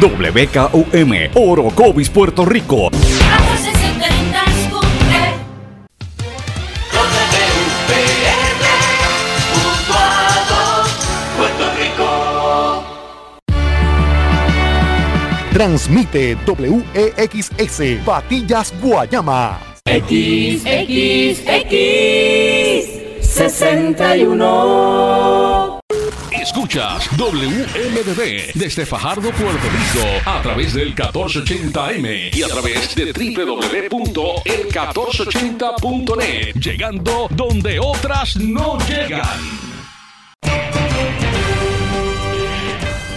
WKUM, Orocovis, Puerto Rico. Transmite WEXS Patillas Guayama. X, X, X, 61. Escuchas WMDB desde Fajardo, Puerto Rico, a través del 1480M y a través de www.el1480.net, llegando donde otras no llegan.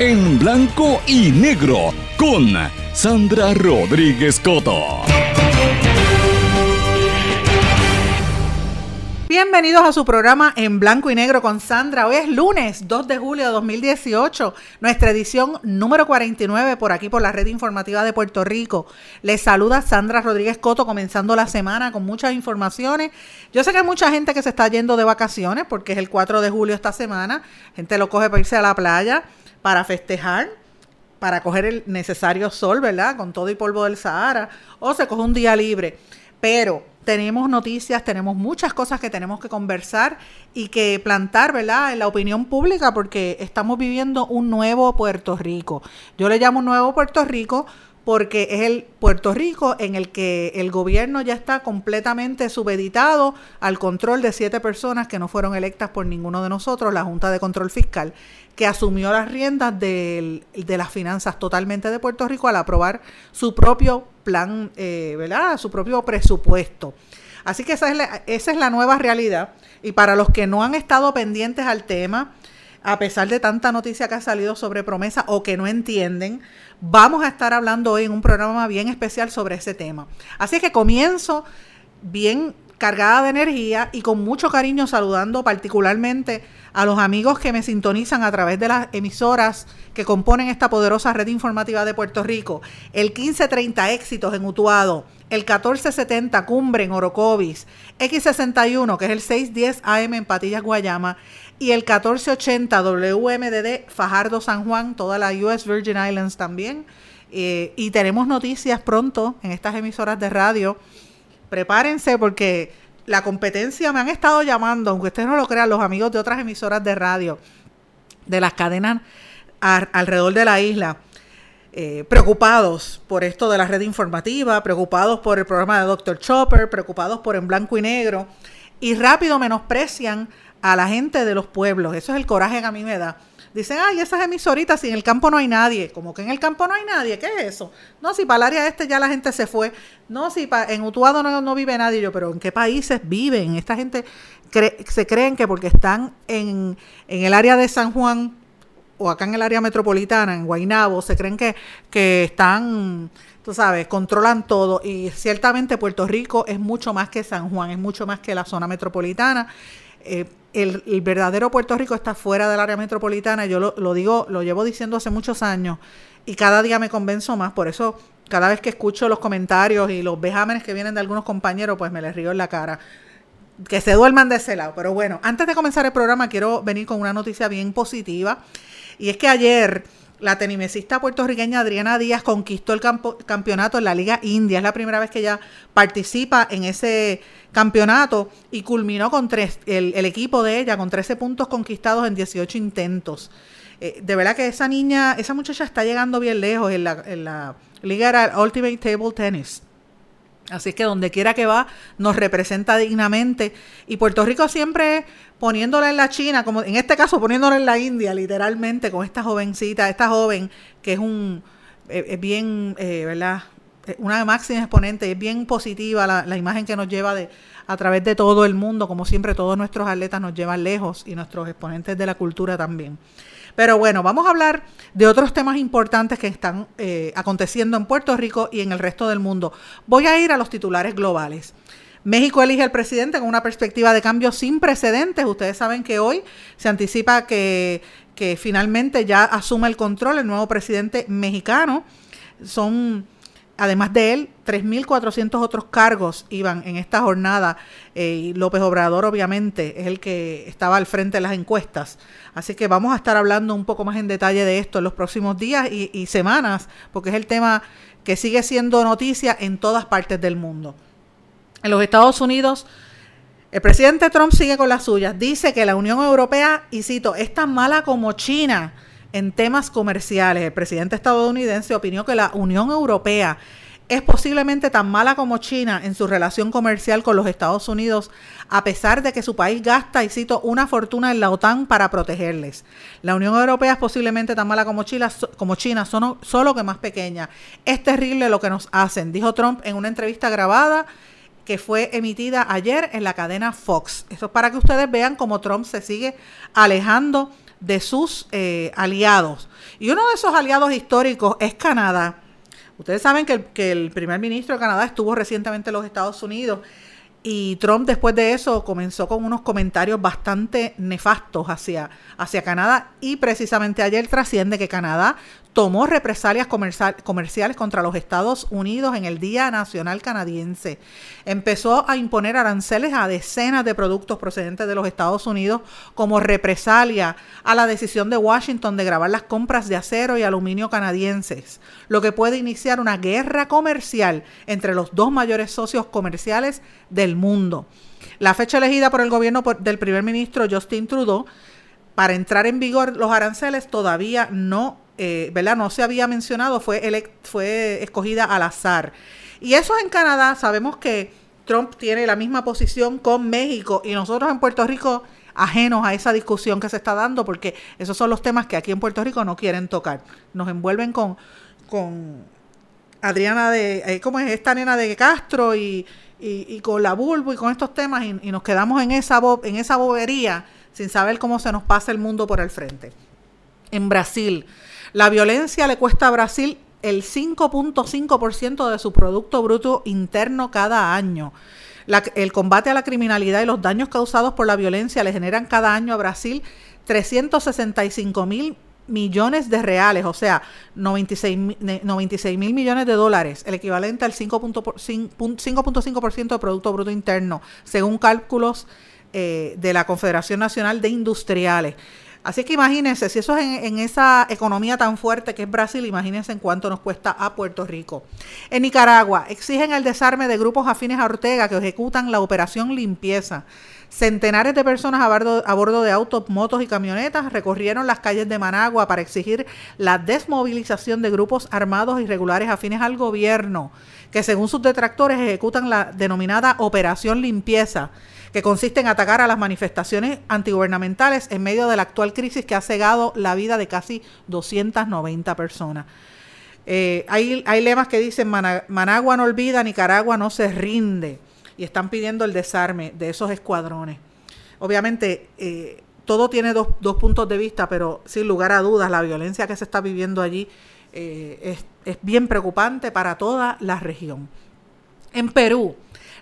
en blanco y negro con Sandra Rodríguez Coto. Bienvenidos a su programa en blanco y negro con Sandra. Hoy es lunes 2 de julio de 2018, nuestra edición número 49 por aquí por la red informativa de Puerto Rico. Les saluda Sandra Rodríguez Coto comenzando la semana con muchas informaciones. Yo sé que hay mucha gente que se está yendo de vacaciones porque es el 4 de julio esta semana. Gente lo coge para irse a la playa para festejar para coger el necesario sol, ¿verdad? Con todo y polvo del Sahara, o se coge un día libre. Pero tenemos noticias, tenemos muchas cosas que tenemos que conversar y que plantar, ¿verdad?, en la opinión pública, porque estamos viviendo un nuevo Puerto Rico. Yo le llamo un nuevo Puerto Rico porque es el Puerto Rico en el que el gobierno ya está completamente subeditado al control de siete personas que no fueron electas por ninguno de nosotros, la Junta de Control Fiscal, que asumió las riendas de, las finanzas totalmente de Puerto Rico al aprobar su propio plan, eh, ¿verdad? Su propio presupuesto. Así que esa es, la, esa es la nueva realidad. Y para los que no han estado pendientes al tema, a pesar de tanta noticia que ha salido sobre promesa o que no entienden, vamos a estar hablando hoy en un programa bien especial sobre ese tema. Así que comienzo bien cargada de energía y con mucho cariño saludando particularmente a los amigos que me sintonizan a través de las emisoras que componen esta poderosa red informativa de Puerto Rico. El 1530 Éxitos en Utuado, el 1470 Cumbre en Orocovis, X61 que es el 610 AM en Patillas Guayama y el 1480 WMDD Fajardo San Juan, toda la US Virgin Islands también. Eh, y tenemos noticias pronto en estas emisoras de radio. Prepárense porque la competencia me han estado llamando, aunque ustedes no lo crean, los amigos de otras emisoras de radio, de las cadenas alrededor de la isla. Eh, preocupados por esto de la red informativa, preocupados por el programa de Dr. Chopper, preocupados por En Blanco y Negro, y rápido menosprecian a la gente de los pueblos. Eso es el coraje que a mí me da. Dicen, ay, esas emisoritas, si en el campo no hay nadie. Como que en el campo no hay nadie, ¿qué es eso? No, si para el área este ya la gente se fue. No, si en Utuado no, vive nadie. Yo, pero ¿en qué países viven? Esta gente se creen que porque están en, en el área de San Juan o acá en el área metropolitana, en Guaynabo, se creen que, que están, tú sabes, controlan todo. Y ciertamente Puerto Rico es mucho más que San Juan, es mucho más que la zona metropolitana. Eh, el, verdadero Puerto Rico está fuera del área metropolitana. Yo lo, digo, lo llevo diciendo hace muchos años y cada día me convenzo más. Por eso, cada vez que escucho los comentarios y los vejámenes que vienen de algunos compañeros, pues me les río en la cara. Que se duerman de ese lado. Pero bueno, antes de comenzar el programa, quiero venir con una noticia bien positiva. Y es que ayer la tenimesista puertorriqueña Adriana Díaz conquistó el campeonato en la Liga India. Es la primera vez que ella participa en ese campeonato y culminó con tres, el, equipo de ella con 13 puntos conquistados en 18 intentos. Eh, de verdad que esa niña, esa muchacha está llegando bien lejos en la Liga Ultimate Table Tennis. Así que donde quiera que va, nos representa dignamente. Y Puerto Rico siempre poniéndola en la China, como en este caso poniéndola en la India, literalmente, con esta jovencita, esta joven que es un, eh, es bien, eh, ¿verdad? Eh, una máxima exponente, es bien positiva la, la, imagen que nos lleva de, a través de todo el mundo, como siempre todos nuestros atletas nos llevan lejos y nuestros exponentes de la cultura también. Pero bueno, vamos a hablar de otros temas importantes que están eh, aconteciendo en Puerto Rico y en el resto del mundo. Voy a ir a los titulares globales. México elige al presidente con una perspectiva de cambio sin precedentes. Ustedes saben que hoy se anticipa que, que finalmente ya asume el control el nuevo presidente mexicano. Son además de él, 3.400 otros cargos iban en esta jornada eh, López Obrador obviamente es el que estaba al frente de las encuestas. Así que vamos a estar hablando un poco más en detalle de esto en los próximos días y, y semanas, porque es el tema que sigue siendo noticia en todas partes del mundo. En los Estados Unidos, el presidente Trump sigue con las suyas. Dice que la Unión Europea, y cito, es tan mala como China en temas comerciales. El presidente estadounidense opinó que la Unión Europea es posiblemente tan mala como China en su relación comercial con los Estados Unidos, a pesar de que su país gasta, y cito, una fortuna en la OTAN para protegerles. La Unión Europea es posiblemente tan mala como China, como China solo, solo que más pequeña. Es terrible lo que nos hacen, dijo Trump en una entrevista grabada que fue emitida ayer en la cadena Fox. Eso es para que ustedes vean cómo Trump se sigue alejando de sus eh, aliados. Y uno de esos aliados históricos es Canadá. Ustedes saben que el, que el primer ministro de Canadá estuvo recientemente en los Estados Unidos y Trump después de eso comenzó con unos comentarios bastante nefastos hacia, hacia Canadá y precisamente ayer trasciende que Canadá tomó represalias comerciales contra los Estados Unidos en el Día Nacional Canadiense. Empezó a imponer aranceles a decenas de productos procedentes de los Estados Unidos como represalia a la decisión de Washington de grabar las compras de acero y aluminio canadienses, lo que puede iniciar una guerra comercial entre los dos mayores socios comerciales del mundo. La fecha elegida por el gobierno del primer ministro Justin Trudeau para entrar en vigor los aranceles todavía no eh, ¿verdad? No se había mencionado, fue, fue escogida al azar. Y eso en Canadá, sabemos que Trump tiene la misma posición con México y nosotros en Puerto Rico ajenos a esa discusión que se está dando, porque esos son los temas que aquí en Puerto Rico no quieren tocar. Nos envuelven con, con Adriana de, eh, ¿cómo es esta nena de Castro y, y, con la Bulbo y con estos temas y, nos quedamos en esa, en esa bobería sin saber cómo se nos pasa el mundo por el frente. En Brasil, la violencia le cuesta a Brasil el 5.5% de su Producto Bruto Interno cada año. el combate a la criminalidad y los daños causados por la violencia le generan cada año a Brasil 365 mil millones de reales, o sea, 96 mil millones de dólares, el equivalente al 5.5% de Producto Bruto Interno, según cálculos eh, de la Confederación Nacional de Industriales. Así que imagínense, si eso es en, esa economía tan fuerte que es Brasil, imagínense en cuánto nos cuesta a Puerto Rico. En Nicaragua, exigen el desarme de grupos afines a Ortega que ejecutan la operación limpieza. Centenares de personas a bordo, a bordo, de autos, motos y camionetas recorrieron las calles de Managua para exigir la desmovilización de grupos armados irregulares afines al gobierno, que según sus detractores ejecutan la denominada Operación Limpieza que consiste en atacar a las manifestaciones antigubernamentales en medio de la actual crisis que ha cegado la vida de casi 290 personas. Eh, hay, hay, lemas que dicen Managua no olvida, Nicaragua no se rinde y están pidiendo el desarme de esos escuadrones. Obviamente, eh, todo tiene dos, dos, puntos de vista, pero sin lugar a dudas, la violencia que se está viviendo allí eh, es, es bien preocupante para toda la región. En Perú,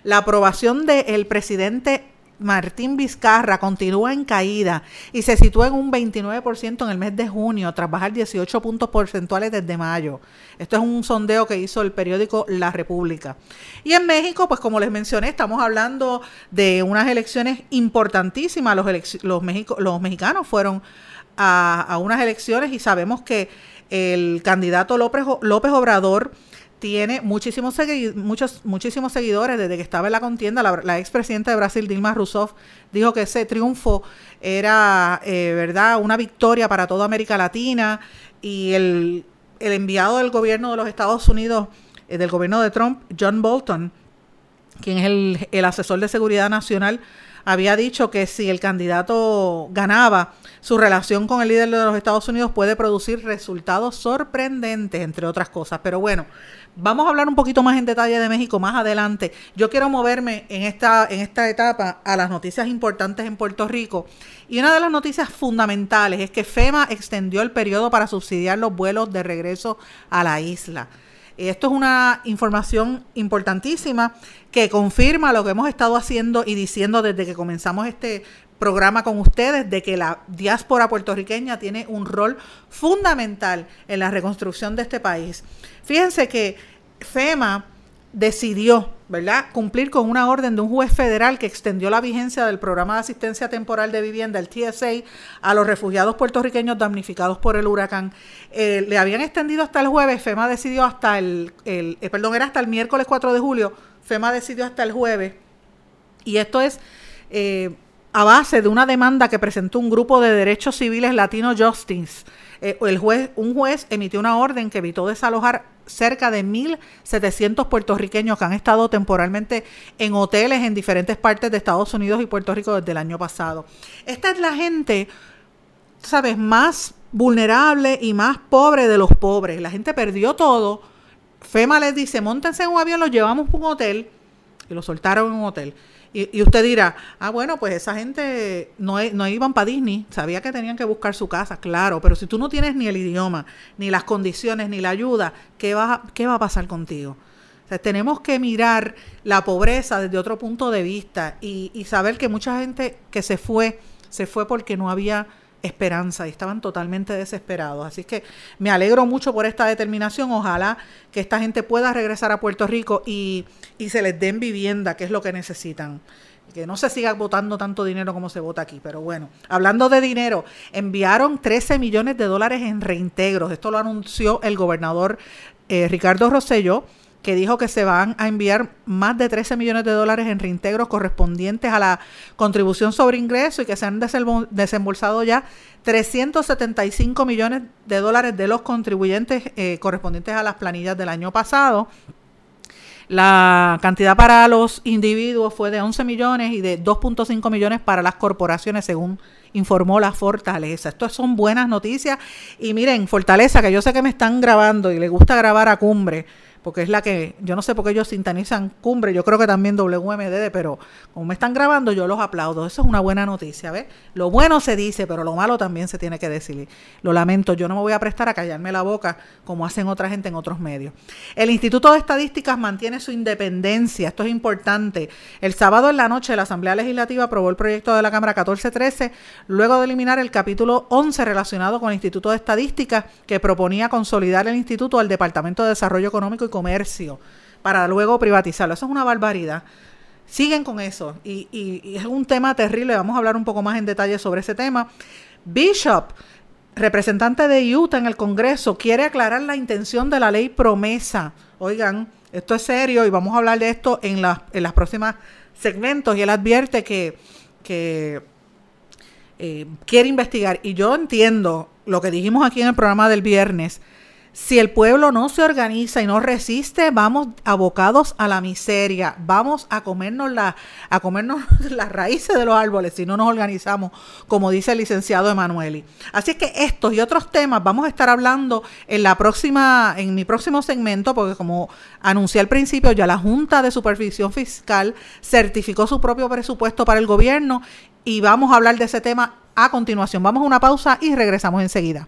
la aprobación del presidente Martín Vizcarra continúa en caída y se sitúa en un 29% en el mes de junio, tras bajar 18 puntos porcentuales desde mayo. Esto es un sondeo que hizo el periódico La República. Y en México, pues como les mencioné, estamos hablando de unas elecciones importantísimas. Los, los, los mexicanos fueron a, a, unas elecciones y sabemos que el candidato López, López Obrador tiene muchísimos, muchos, muchísimos seguidores desde que estaba en la contienda. La, expresidenta de Brasil, Dilma Rousseff, dijo que ese triunfo era, eh, ¿verdad?, una victoria para toda América Latina y el, el enviado del gobierno de los Estados Unidos, eh, del gobierno de Trump, John Bolton, quien es el, el asesor de seguridad nacional, había dicho que si el candidato ganaba, su relación con el líder de los Estados Unidos puede producir resultados sorprendentes, entre otras cosas. Pero bueno, Vamos a hablar un poquito más en detalle de México más adelante. Yo quiero moverme en esta, en esta etapa a las noticias importantes en Puerto Rico. Y una de las noticias fundamentales es que FEMA extendió el periodo para subsidiar los vuelos de regreso a la isla. Esto es una información importantísima que confirma lo que hemos estado haciendo y diciendo desde que comenzamos este programa con ustedes de que la diáspora puertorriqueña tiene un rol fundamental en la reconstrucción de este país. Fíjense que FEMA decidió, ¿verdad?, cumplir con una orden de un juez federal que extendió la vigencia del programa de asistencia temporal de vivienda, el TSA, a los refugiados puertorriqueños damnificados por el huracán. Eh, le habían extendido hasta el jueves, FEMA decidió hasta el, el eh, perdón, era hasta el miércoles 4 de julio, FEMA decidió hasta el jueves. Y esto es eh, a base de una demanda que presentó un grupo de derechos civiles Latino Justice. Eh, el juez, un juez emitió una orden que evitó desalojar cerca de 1.700 puertorriqueños que han estado temporalmente en hoteles en diferentes partes de Estados Unidos y Puerto Rico desde el año pasado. Esta es la gente, ¿sabes?, más vulnerable y más pobre de los pobres. La gente perdió todo. FEMA les dice, montense en un avión, los llevamos a un hotel y lo soltaron en un hotel. Y, usted dirá, ah, bueno, pues esa gente no, no iban para Disney, sabía que tenían que buscar su casa, claro, pero si tú no tienes ni el idioma, ni las condiciones, ni la ayuda, ¿qué va, qué va a pasar contigo? Tenemos que mirar la pobreza desde otro punto de vista y, y saber que mucha gente que se fue, se fue porque no había esperanza y estaban totalmente desesperados. Así que me alegro mucho por esta determinación. Ojalá que esta gente pueda regresar a Puerto Rico y, y se les den vivienda, que es lo que necesitan. Que no se siga votando tanto dinero como se vota aquí. Pero bueno, hablando de dinero, enviaron 13 millones de dólares en reintegros. Esto lo anunció el gobernador eh, Ricardo Rosselló que dijo que se van a enviar más de 13 millones de dólares en reintegros correspondientes a la contribución sobre ingreso y que se han desembolsado ya 375 millones de dólares de los contribuyentes eh, correspondientes a las planillas del año pasado. La cantidad para los individuos fue de 11 millones y de 2.5 millones para las corporaciones, según informó la Fortaleza. Estas son buenas noticias. Y miren, Fortaleza, que yo sé que me están grabando y le gusta grabar a cumbre porque es la que, yo no sé por qué ellos sintonizan cumbre, yo creo que también WMDD, pero como me están grabando, yo los aplaudo. Eso es una buena noticia, ¿ves? Lo bueno se dice, pero lo malo también se tiene que decir. Lo lamento, yo no me voy a prestar a callarme la boca como hacen otra gente en otros medios. El Instituto de Estadísticas mantiene su independencia, esto es importante. El sábado en la noche la Asamblea Legislativa aprobó el proyecto de la Cámara 1413, luego de eliminar el capítulo 11 relacionado con el Instituto de Estadísticas, que proponía consolidar el instituto al Departamento de Desarrollo Económico y comercio para luego privatizarlo. Eso es una barbaridad. Siguen con eso y, es un tema terrible. Vamos a hablar un poco más en detalle sobre ese tema. Bishop, representante de Utah en el Congreso, quiere aclarar la intención de la ley promesa. Oigan, esto es serio y vamos a hablar de esto en, en las próximas segmentos y él advierte que, que eh, quiere investigar. Y yo entiendo lo que dijimos aquí en el programa del viernes, si el pueblo no se organiza y no resiste, vamos abocados a la miseria, vamos a comernos, la, a comernos las raíces de los árboles si no nos organizamos, como dice el licenciado Emanueli. Así es que estos y otros temas vamos a estar hablando en la próxima, en mi próximo segmento, porque como anuncié al principio, ya la Junta de Supervisión Fiscal certificó su propio presupuesto para el gobierno y vamos a hablar de ese tema a continuación. Vamos a una pausa y regresamos enseguida.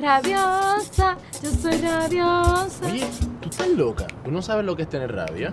rabiosa, yo soy rabiosa. Oye, tú estás loca. ¿Tú no sabes lo que es tener rabia?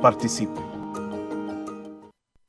participe.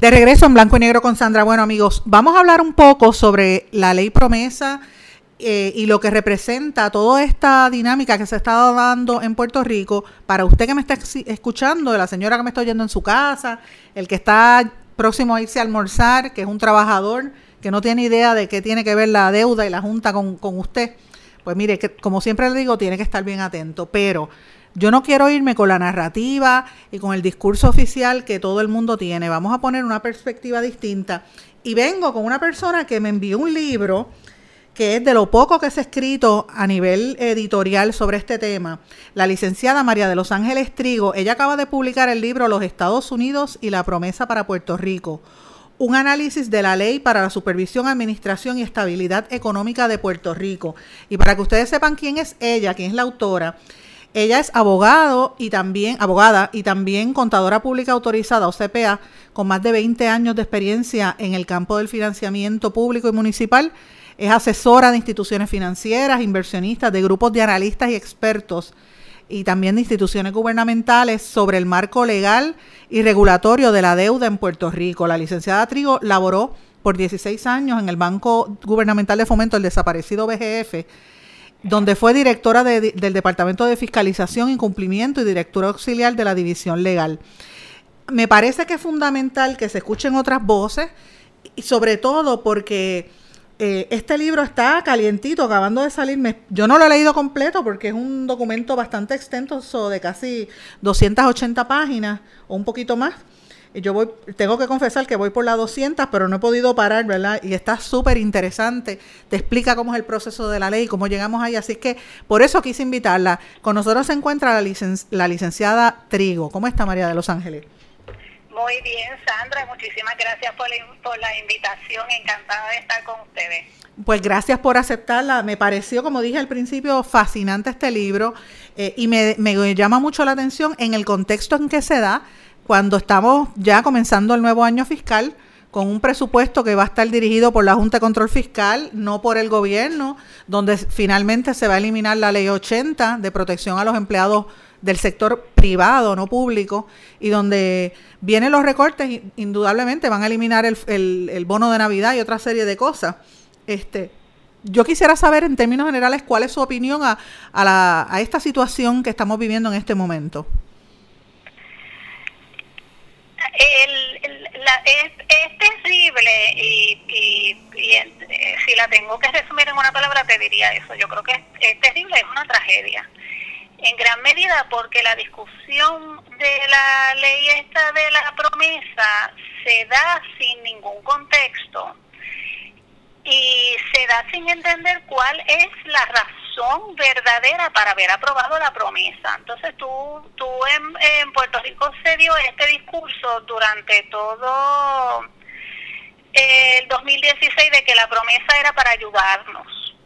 De regreso en blanco y negro con Sandra. Bueno, amigos, vamos a hablar un poco sobre la ley promesa eh, y lo que representa toda esta dinámica que se está dando en Puerto Rico. Para usted que me está escuchando, la señora que me está oyendo en su casa, el que está próximo a irse a almorzar, que es un trabajador que no tiene idea de qué tiene que ver la deuda y la junta con, con usted. Pues mire, que, como siempre le digo, tiene que estar bien atento. Pero yo no quiero irme con la narrativa y con el discurso oficial que todo el mundo tiene. Vamos a poner una perspectiva distinta. Y vengo con una persona que me envió un libro que es de lo poco que se ha escrito a nivel editorial sobre este tema. La licenciada María de los Ángeles Trigo, ella acaba de publicar el libro Los Estados Unidos y la promesa para Puerto Rico. Un análisis de la ley para la supervisión, administración y estabilidad económica de Puerto Rico. Y para que ustedes sepan quién es ella, quién es la autora, ella es abogado y también abogada y también contadora pública autorizada o CPA con más de 20 años de experiencia en el campo del financiamiento público y municipal. Es asesora de instituciones financieras, inversionistas, de grupos de analistas y expertos y también de instituciones gubernamentales sobre el marco legal y regulatorio de la deuda en Puerto Rico. La licenciada Trigo laboró por 16 años en el Banco Gubernamental de Fomento, el desaparecido BGF, donde fue directora del Departamento de Fiscalización y Cumplimiento y directora auxiliar de la División Legal. Me parece que es fundamental que se escuchen otras voces, y sobre todo porque eh, este libro está calientito, acabando de salir. yo no lo he leído completo porque es un documento bastante extenso, de casi 280 páginas o un poquito más yo voy, tengo que confesar que voy por la 200, pero no he podido parar, ¿verdad? Y está súper interesante. Te explica cómo es el proceso de la ley, cómo llegamos ahí. Así que por eso quise invitarla. Con nosotros se encuentra la, la licenciada Trigo. ¿Cómo está María de Los Ángeles? Muy bien, Sandra. Muchísimas gracias por la, por la invitación. Encantada de estar con ustedes. Pues gracias por aceptarla. Me pareció, como dije al principio, fascinante este libro eh, y me, me llama mucho la atención en el contexto en que se da cuando estamos ya comenzando el nuevo año fiscal con un presupuesto que va a estar dirigido por la Junta de Control Fiscal, no por el gobierno, donde finalmente se va a eliminar la ley 80 de protección a los empleados del sector privado, no público, y donde vienen los recortes, indudablemente van a eliminar el, bono de Navidad y otra serie de cosas. Este, yo quisiera saber en términos generales cuál es su opinión a, esta situación que estamos viviendo en este momento. El, la- es, es terrible y, y- eh, si la tengo que resumir en una palabra te diría eso. Yo creo que es terrible, es una tragedia. En gran medida porque la discusión de la ley esta de la promesa se da sin ningún contexto y se da sin entender cuál es la razón verdadera para haber aprobado la promesa. Entonces tú, tú en, en Puerto Rico se dio este discurso durante todo el 2016 de que la promesa era para ayudarnos,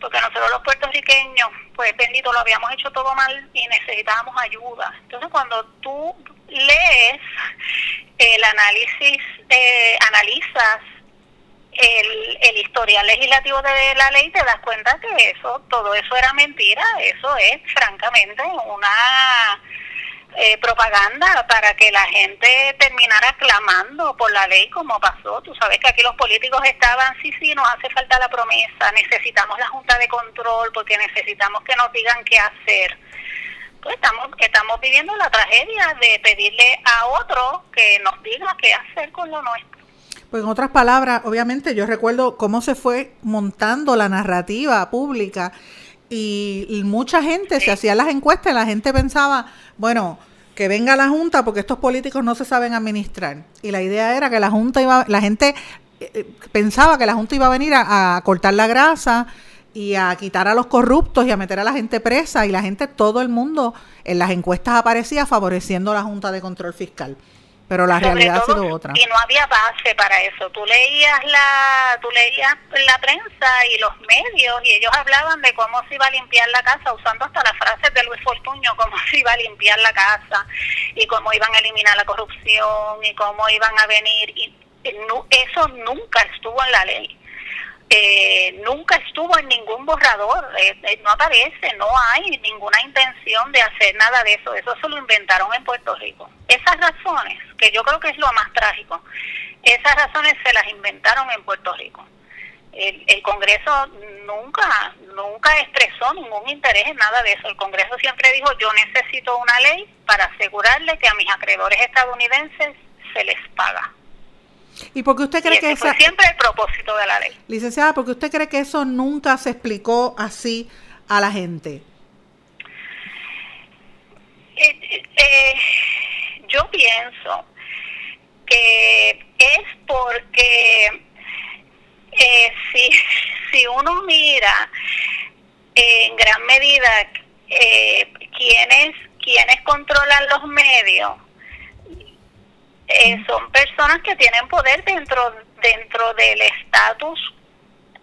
porque nosotros los puertorriqueños, pues bendito, lo habíamos hecho todo mal y necesitábamos ayuda. Entonces cuando tú lees el análisis, eh, analizas el, el historial legislativo de la ley, te das cuenta que eso, todo eso era mentira, eso es francamente una eh, propaganda para que la gente terminara clamando por la ley como pasó. Tú sabes que aquí los políticos estaban, sí, sí, nos hace falta la promesa, necesitamos la Junta de Control porque necesitamos que nos digan qué hacer. Pues estamos, estamos viviendo la tragedia de pedirle a otro que nos diga qué hacer con lo nuestro. Pues en otras palabras, obviamente yo recuerdo cómo se fue montando la narrativa pública y, mucha gente se hacía las encuestas la gente pensaba, bueno, que venga la junta porque estos políticos no se saben administrar. Y la idea era que la junta iba, la gente eh, eh, pensaba que la junta iba a venir a, cortar la grasa y a quitar a los corruptos y a meter a la gente presa y la gente, todo el mundo en las encuestas aparecía favoreciendo la Junta de Control Fiscal. Pero la Sobre realidad ha todo, sido otra. Y no había base para eso. Tú leías la, tú leías la prensa y los medios y ellos hablaban de cómo se iba a limpiar la casa, usando hasta las frases de Luis Fortuño, cómo se iba a limpiar la casa y cómo iban a eliminar la corrupción y cómo iban a venir. Y, eso nunca estuvo en la ley. Eh, nunca estuvo en ningún borrador, eh, eh, no aparece, no hay ninguna intención de hacer nada de eso, eso se lo inventaron en Puerto Rico. Esas razones, que yo creo que es lo más trágico, esas razones se las inventaron en Puerto Rico. El, el Congreso nunca, nunca expresó ningún interés en nada de eso. El Congreso siempre dijo, yo necesito una ley para asegurarle que a mis acreedores estadounidenses se les paga. ¿Y por qué usted cree Y que fue esa, siempre el propósito de la ley. licenciada, por qué usted cree que eso nunca se explicó así a la gente? Eh, eh, yo pienso que es porque eh, si, si uno mira en gran medida eh, quiénes, quiénes controlan los medios, eh, son personas que tienen poder dentro, dentro del estatus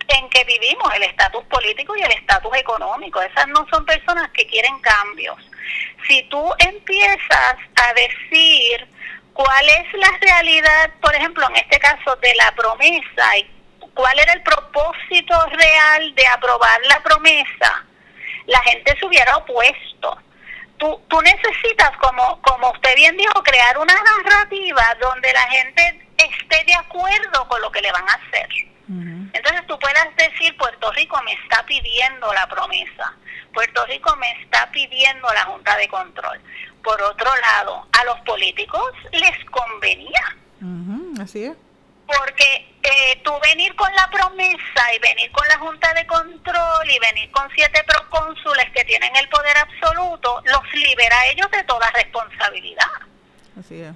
en que vivimos, el estatus político y el estatus económico. Esas no son personas que quieren cambios. Si tú empiezas a decir cuál es la realidad, por ejemplo, en este caso de la promesa, y cuál era el propósito real de aprobar la promesa, la gente se hubiera opuesto. Tú, tú necesitas, como, como usted bien dijo, crear una narrativa donde la gente esté de acuerdo con lo que le van a hacer. Entonces tú puedas decir, Puerto Rico me está pidiendo la promesa, Puerto Rico me está pidiendo la Junta de Control. Por otro lado, a los políticos les convenía, Ujú, así es. Porque eh, tú venir con la promesa y venir con la Junta de Control y venir con siete procónsules que tienen el poder absoluto, los libera a ellos de toda responsabilidad. Así es.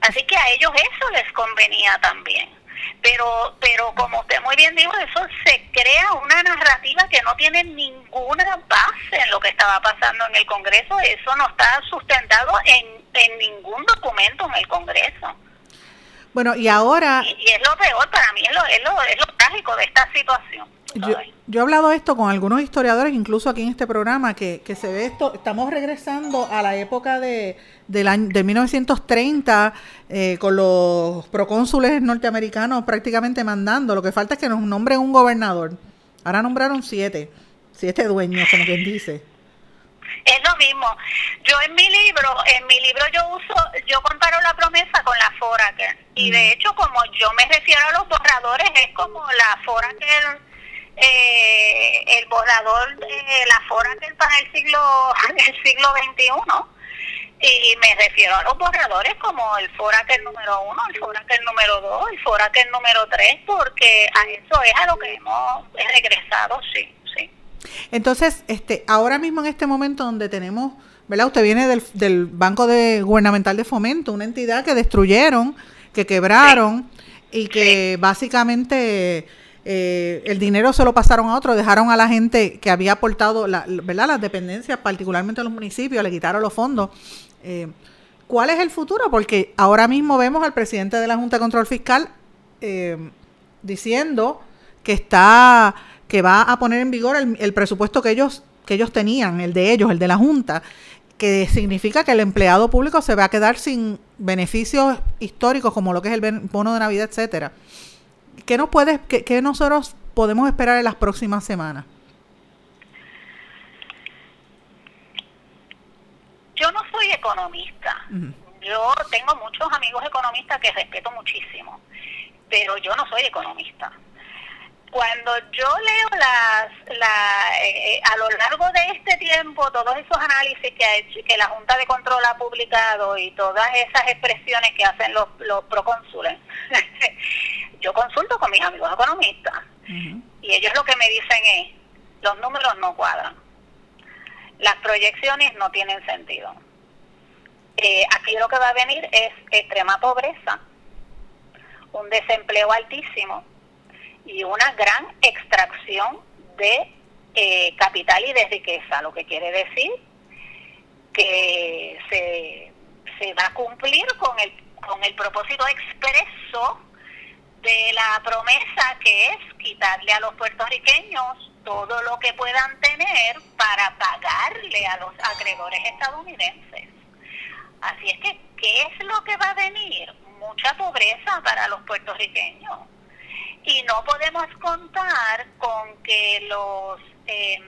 Así que a ellos eso les convenía también. Pero, pero como usted muy bien dijo, eso se crea una narrativa que no tiene ninguna base en lo que estaba pasando en el Congreso. Eso no está sustentado en, en ningún documento en el Congreso. Bueno, y ahora Y, y es lo peor para mí, es lo, es lo, es lo trágico de esta situación. yo, yo he hablado esto con algunos historiadores, incluso aquí en este programa, que, que se ve esto, estamos regresando a la época de, del año, de 1930, eh, con los procónsules norteamericanos prácticamente mandando. Lo que falta es que nos nombren un gobernador. Ahora nombraron siete, siete dueños, como quien dice. Es lo mismo. Yo en mi libro, en mi libro yo uso, yo comparo la promesa con la Foraker. Y de hecho, como yo me refiero a los borradores, es como la Foraker, eh, el borrador de la Foraker para el siglo, el siglo XXI. Y me refiero a los borradores como el Foraker número uno, el Foraker número dos, el Foraker número tres, porque a eso es a lo que hemos regresado, sí, sí. Entonces, este, ahora mismo en este momento donde tenemos, ¿verdad? Usted viene del, del Banco de Gubernamental de Fomento, una entidad que destruyeron, que quebraron y que básicamente eh, el dinero se lo pasaron a otro, dejaron a la gente que había aportado, la, ¿verdad? Las dependencias, particularmente los municipios, le quitaron los fondos. Eh, ¿Cuál es el futuro? Porque ahora mismo vemos al presidente de la Junta de Control Fiscal eh, diciendo que está que va a poner en vigor el, el, presupuesto que ellos que ellos tenían, el de ellos, el de la Junta, que significa que el empleado público se va a quedar sin beneficios históricos como lo que es el bono de Navidad, etcétera. ¿Qué nos puede, qué, qué nosotros podemos esperar en las próximas semanas? Yo no soy economista. Uh -huh. Yo tengo muchos amigos economistas que respeto muchísimo, pero yo no soy economista. Cuando yo leo las, la, eh, a lo largo de este tiempo todos esos análisis que, ha hecho, que la Junta de Control ha publicado y todas esas expresiones que hacen los, los procónsules, yo consulto con mis amigos economistas uh -huh. y ellos lo que me dicen es, los números no cuadran las proyecciones no tienen sentido. Eh, aquí lo que va a venir es extrema pobreza, un desempleo altísimo y una gran extracción de eh, capital y de riqueza, lo que quiere decir que se, se va a cumplir con el, con el propósito expreso de la promesa que es quitarle a los puertorriqueños todo lo que puedan tener para pagarle a los acreedores estadounidenses. Así es que, ¿qué es lo que va a venir? Mucha pobreza para los puertorriqueños. Y no podemos contar con que los eh,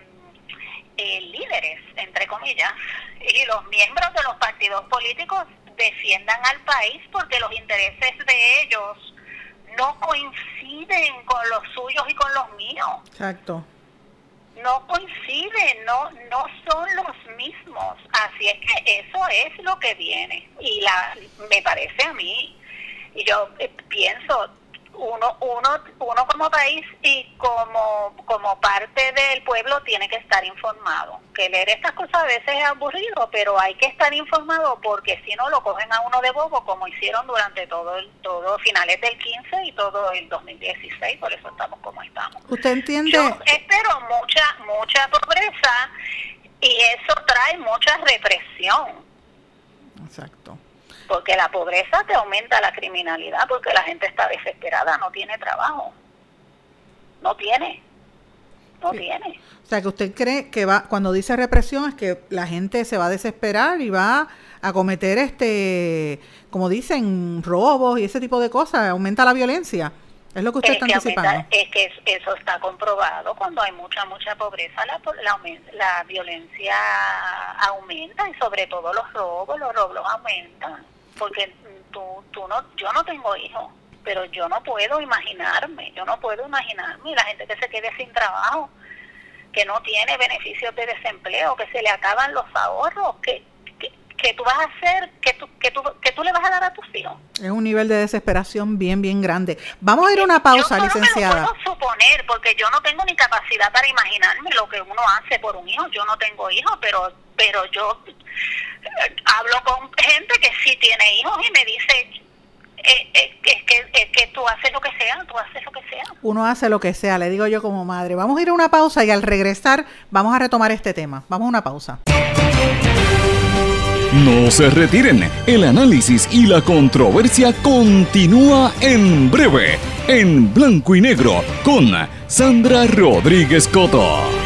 eh, líderes, entre comillas, y los miembros de los partidos políticos defiendan al país porque los intereses de ellos no coinciden con los suyos y con los míos. Exacto no coinciden, no, no son los mismos. Así es que eso es lo que viene. Y la, me parece a mí, y yo eh, pienso, uno, uno, uno como país y como, como parte del pueblo tiene que estar informado. Que leer estas cosas a veces es aburrido, pero hay que estar informado porque si no lo cogen a uno de bobo como hicieron durante todo el, todo finales del 15 y todo el 2016, por eso estamos como estamos. ¿Usted entiende? Yo espero mucha, mucha pobreza y eso trae mucha represión. Exacto porque la pobreza te aumenta la criminalidad, porque la gente está desesperada, no tiene trabajo. No tiene. No sí. tiene. O sea, que usted cree que va cuando dice represión es que la gente se va a desesperar y va a cometer este, como dicen, robos y ese tipo de cosas, aumenta la violencia. Es lo que usted es está que anticipando. Aumenta, es que eso está comprobado. Cuando hay mucha, mucha pobreza, la, la, la violencia aumenta y sobre todo los robos, los robos aumentan porque tú, tú no, yo no tengo hijos, pero yo no puedo imaginarme, yo no puedo imaginarme la gente que se quede sin trabajo, que no tiene beneficios de desempleo, que se le acaban los ahorros, que, que, que tú vas a hacer, que tú, que, tú, que tú le vas a dar a tus hijos. Es un nivel de desesperación bien, bien grande. Vamos a ir a una pausa, yo licenciada. Me lo puedo suponer, porque yo no tengo ni capacidad para imaginarme lo que uno hace por un hijo. Yo no tengo hijos, pero, pero yo hablo con gente que sí tiene hijos y me dice eh, eh, es, que, es que tú haces lo que sea, tú haces lo que sea. Uno hace lo que sea, le digo yo como madre. Vamos a ir a una pausa y al regresar vamos a retomar este tema. Vamos a una pausa. No se retiren, el análisis y la controversia continúa en breve, en blanco y negro, con Sandra Rodríguez Coto.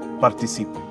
Participe.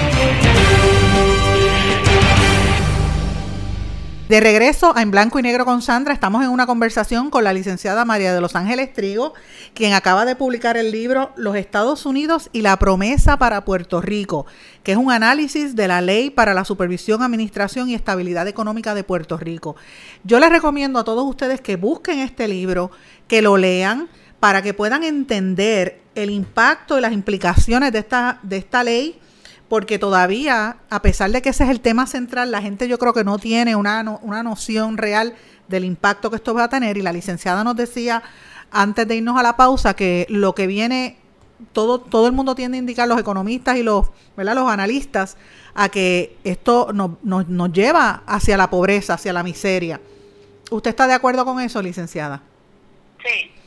De regreso a En Blanco y Negro con Sandra, estamos en una conversación con la licenciada María de Los Ángeles Trigo, quien acaba de publicar el libro Los Estados Unidos y la promesa para Puerto Rico, que es un análisis de la ley para la supervisión, administración y estabilidad económica de Puerto Rico. Yo les recomiendo a todos ustedes que busquen este libro, que lo lean, para que puedan entender el impacto y las implicaciones de esta, de esta ley porque todavía, a pesar de que ese es el tema central, la gente yo creo que no tiene una, no, una noción real del impacto que esto va a tener. Y la licenciada nos decía antes de irnos a la pausa que lo que viene, todo, todo el mundo tiende a indicar, los economistas y los, ¿verdad? los analistas, a que esto nos, nos, nos lleva hacia la pobreza, hacia la miseria. ¿Usted está de acuerdo con eso, licenciada? Sí, sí.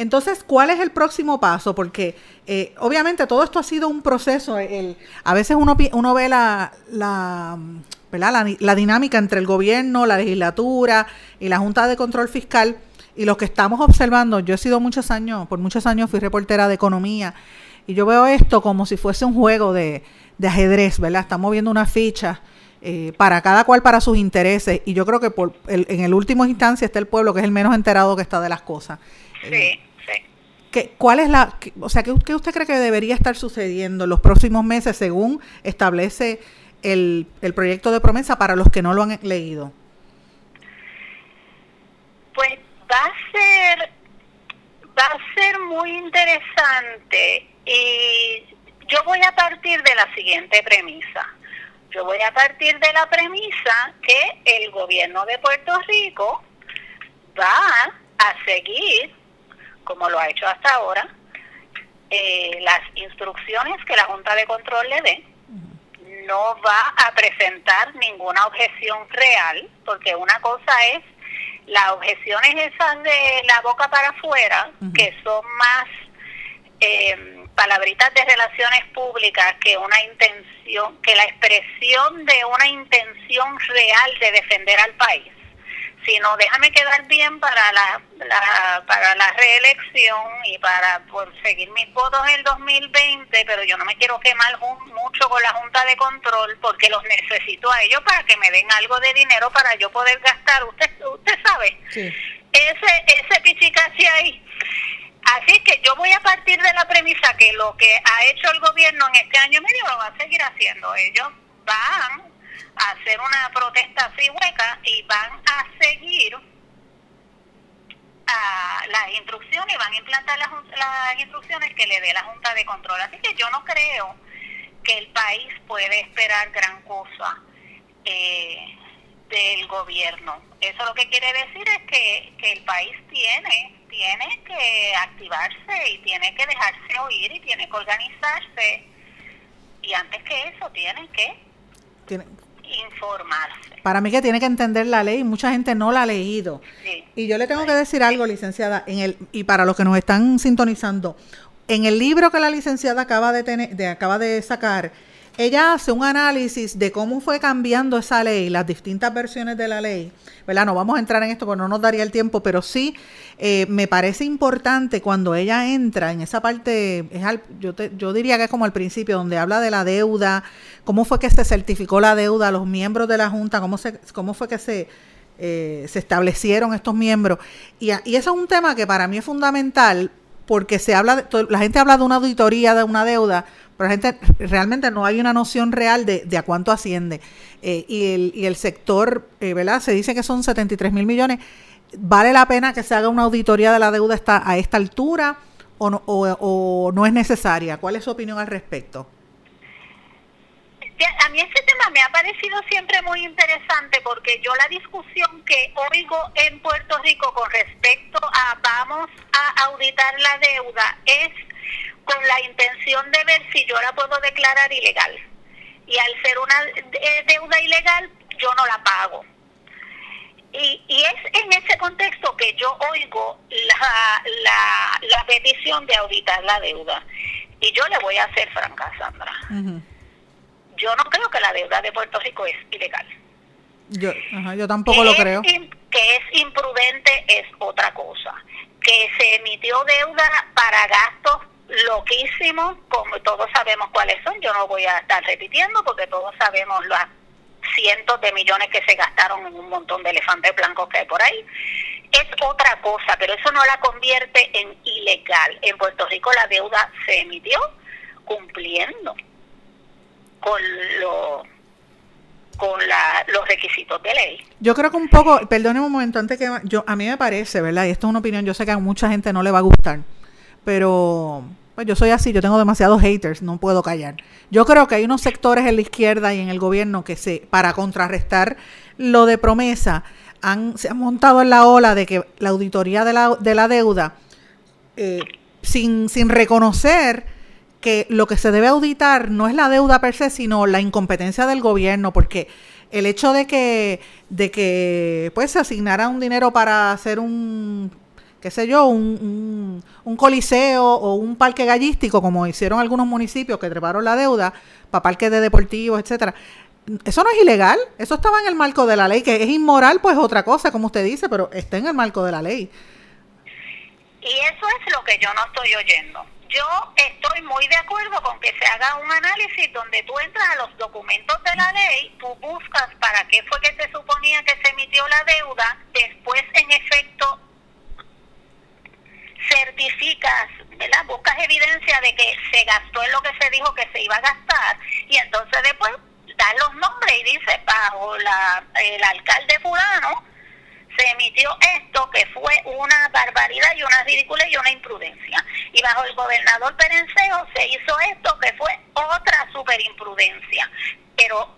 Entonces, ¿cuál es el próximo paso? Porque eh, obviamente todo esto ha sido un proceso. El, a veces uno, uno ve la, la, la, la, dinámica entre el gobierno, la legislatura y la Junta de Control Fiscal y lo que estamos observando. Yo he sido muchos años, por muchos años fui reportera de economía y yo veo esto como si fuese un juego de, de ajedrez, ¿verdad? Estamos viendo una ficha. Eh, para cada cual para sus intereses y yo creo que por el, en el último instancia está el pueblo que es el menos enterado que está de las cosas. Sí, sí. ¿Qué, ¿Cuál es la, o sea, ¿qué, qué usted cree que debería estar sucediendo en los próximos meses según establece el, el proyecto de promesa para los que no lo han leído? Pues va a ser, va a ser muy interesante y yo voy a partir de la siguiente premisa. Yo voy a partir de la premisa que el gobierno de Puerto Rico va a seguir como lo ha hecho hasta ahora, eh, las instrucciones que la Junta de Control le dé, no va a presentar ninguna objeción real, porque una cosa es las objeciones esas de la boca para afuera, uh -huh. que son más eh, palabritas de relaciones públicas que una intención, que la expresión de una intención real de defender al país sino déjame quedar bien para la, para la reelección y para seguir mis votos en el 2020, pero yo no me quiero quemar mucho con la Junta de Control porque los necesito a ellos para que me den algo de dinero para yo poder gastar. Usted usted sabe, ese ese pichicachi ahí. Así que yo voy a partir de la premisa que lo que ha hecho el gobierno en este año medio lo va a seguir haciendo. Ellos van hacer una protesta así hueca y van a seguir a las instrucciones y van a implantar las, las instrucciones que le dé la Junta de Control. Así que yo no creo que el país puede esperar gran cosa eh, del gobierno. Eso lo que quiere decir es que, que el país tiene tiene que activarse y tiene que dejarse oír y tiene que organizarse. Y antes que eso, tiene que informarse. Para mí que tiene que entender la ley, mucha gente no la ha leído. Y yo le tengo que decir algo, licenciada, en el y para los que nos están sintonizando, en el libro que la licenciada acaba de tener, de, acaba de sacar, ella hace un análisis de cómo fue cambiando esa ley, las distintas versiones de la ley. ¿Verdad? No vamos a entrar en esto porque no nos daría el tiempo, pero sí eh, me parece importante cuando ella entra en esa parte, es yo, yo diría que es como al principio, donde habla de la deuda, cómo fue que se certificó la deuda, los miembros de la Junta, cómo, se, cómo fue que se, eh, se establecieron estos miembros. Y, y eso es un tema que para mí es fundamental porque se habla, de, la gente habla de una auditoría de una deuda, pero la gente realmente no hay una noción real de, de a cuánto asciende. Eh, y, el, y el sector, ¿verdad? Se dice que son 73 mil millones ¿Vale la pena que se haga una auditoría de la deuda esta, a esta altura o no, o, no es necesaria? ¿Cuál es su opinión al respecto? A mí este tema me ha parecido siempre muy interesante porque yo la discusión que oigo en Puerto Rico con respecto a vamos a auditar la deuda es con la intención de ver si yo la puedo declarar ilegal. Y al ser una deuda ilegal, yo no la pago. Y, y, es en ese contexto que yo oigo la, la, la, petición de auditar la deuda. Y yo le voy a hacer franca, Sandra. Yo no creo que la deuda de Puerto Rico es ilegal. Yo, yo tampoco lo creo. Que es imprudente es otra cosa. Que se emitió deuda para gastos como todos sabemos cuáles son. Yo no voy a estar repitiendo porque todos sabemos las cientos de millones que se gastaron en un montón de elefantes blancos que hay por ahí. Es otra cosa, pero eso no la convierte en ilegal. En Puerto Rico la deuda se emitió cumpliendo con lo con la, los requisitos de ley. Yo creo que un poco, perdóneme un momento antes que yo a mí me parece, ¿verdad? Y esto es una opinión, yo sé que a mucha gente no le va a gustar, pero pues yo soy así, yo tengo demasiados haters, no puedo callar. Yo creo que hay unos sectores en la izquierda y en el gobierno que se, para contrarrestar lo de promesa, han, se han montado en la ola de que la auditoría de la, de la deuda, eh, sin, sin reconocer que lo que se debe auditar no es la deuda per se, sino la incompetencia del gobierno, porque el hecho de que, de que pues se asignara un dinero para hacer un qué sé yo, un, un, coliseo o un parque gallístico, como hicieron algunos municipios que treparon la deuda para parques de deportivos, etcétera. Eso no es ilegal, eso estaba en el marco de la ley, que es inmoral, pues otra cosa, como usted dice, pero está en el marco de la ley. Y eso es lo que yo no estoy oyendo. Yo estoy muy de acuerdo con que se haga un análisis donde tú entras a los documentos de la ley, tú buscas para qué fue que se suponía que se emitió la deuda, después en efecto certificas, ¿verdad? Buscas evidencia de que se gastó en lo que se dijo que se iba a gastar y entonces después das los nombres y dice bajo la, el alcalde fulano se emitió esto que fue una barbaridad y una ridícula y una imprudencia. Y bajo el gobernador Perencejo se hizo esto que fue otra super imprudencia. Pero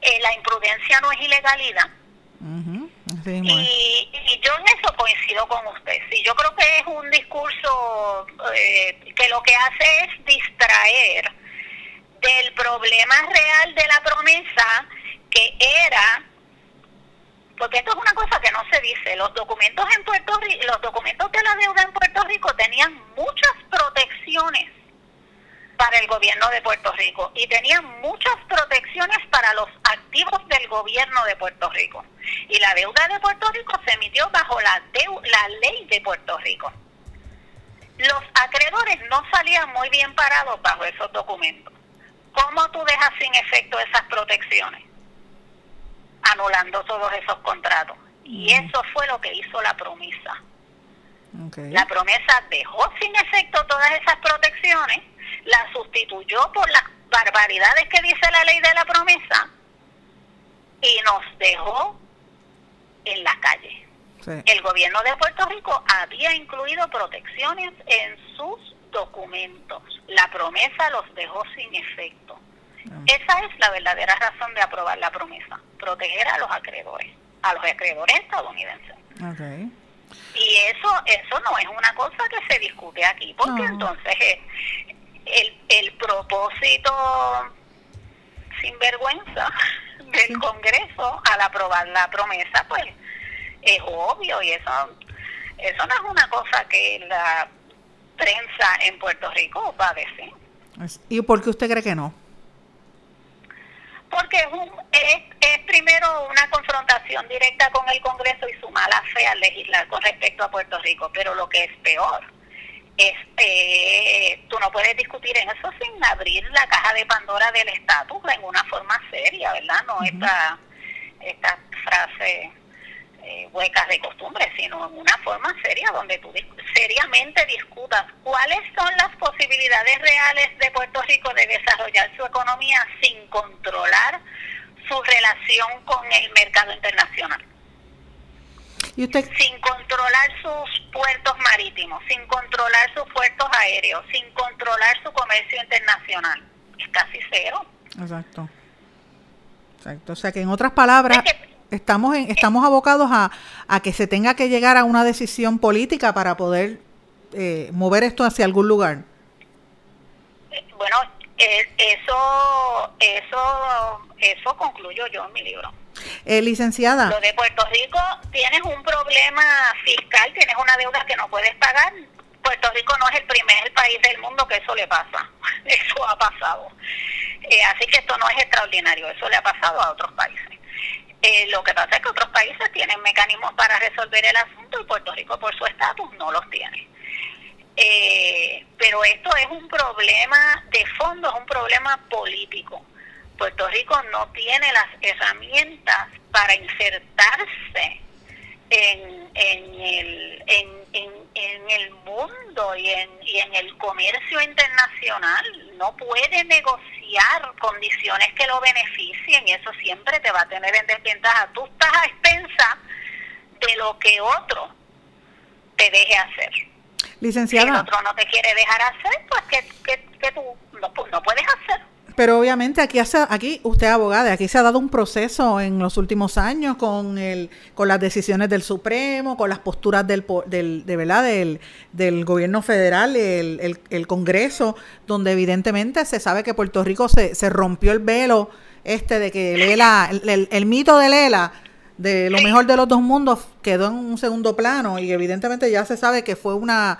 eh, la imprudencia no es ilegalidad. Y, yo en eso coincido con usted. Sí, yo creo que es un discurso eh, que lo que hace es distraer del problema real de la promesa que era porque esto es una cosa que no se dice. Los documentos en Puerto Rico, los documentos de la deuda en Puerto Rico tenían muchas protecciones para el gobierno de Puerto Rico y tenía muchas protecciones para los activos del gobierno de Puerto Rico. Y la deuda de Puerto Rico se emitió bajo la, la ley de Puerto Rico. Los acreedores no salían muy bien parados bajo esos documentos. ¿Cómo tú dejas sin efecto esas protecciones? Anulando todos esos contratos. Y eso fue lo que hizo la promesa. La promesa dejó sin efecto todas esas protecciones, la sustituyó por las barbaridades que dice la ley de la promesa y nos dejó en la calle. El gobierno de Puerto Rico había incluido protecciones en sus documentos. La promesa los dejó sin efecto. Ah. Esa es la verdadera razón de aprobar la promesa, proteger a los acreedores, a los acreedores estadounidenses. Y eso eso no es una cosa que se discute aquí, porque entonces eh, el, el propósito sin vergüenza del Congreso al aprobar la promesa, pues es obvio y eso eso no es una cosa que la prensa en Puerto Rico va a decir. ¿Y por qué usted cree que no? Porque es, un, es, es, primero una confrontación directa con el Congreso y su mala fe al legislar con respecto a Puerto Rico, pero lo que es peor es eh, puedes discutir en eso sin abrir la caja de Pandora del estatus en una forma seria, ¿verdad? No esta, esta frase eh, huecas de costumbre, sino en una forma seria donde tú seriamente discutas cuáles son las posibilidades reales de Puerto Rico de desarrollar su economía sin controlar su relación con el mercado internacional. ¿Y usted? Sin controlar sus puertos marítimos, sin controlar sus puertos aéreos, sin controlar su comercio internacional. Es casi cero. Exacto. Exacto. O sea que en otras palabras estamos en, estamos abocados a, a, que se tenga que llegar a una decisión política para poder eh, mover esto hacia algún lugar. Bueno, eh, eso eso eso concluyo yo en mi libro. Eh, licenciada. Lo de Puerto Rico, tienes un problema fiscal, tienes una deuda que no puedes pagar. Puerto Rico no es el primer país del mundo que eso le pasa. Eso ha pasado. Eh, así que esto no es extraordinario, eso le ha pasado a otros países. Eh, lo que pasa es que otros países tienen mecanismos para resolver el asunto y Puerto Rico por su estatus no los tiene. Eh, pero esto es un problema de fondo, es un problema político. Puerto Rico no tiene las herramientas para insertarse en, en, el, en, en, el mundo y en, y en el comercio internacional. No puede negociar condiciones que lo beneficien y eso siempre te va a tener en desventaja. Tú estás a expensa de lo que otro te deje hacer. Licenciada. Si el otro no te quiere dejar hacer, pues que, que, que tú no, pues no puedes hacer. Pero obviamente aquí hace, aquí usted es abogada, aquí se ha dado un proceso en los últimos años con el con las decisiones del Supremo, con las posturas del, del de verdad del, del gobierno federal, el, el, Congreso, donde evidentemente se sabe que Puerto Rico se, se rompió el velo este de que Lela, el, el mito de Lela de lo mejor de los dos mundos quedó en un segundo plano y evidentemente ya se sabe que fue una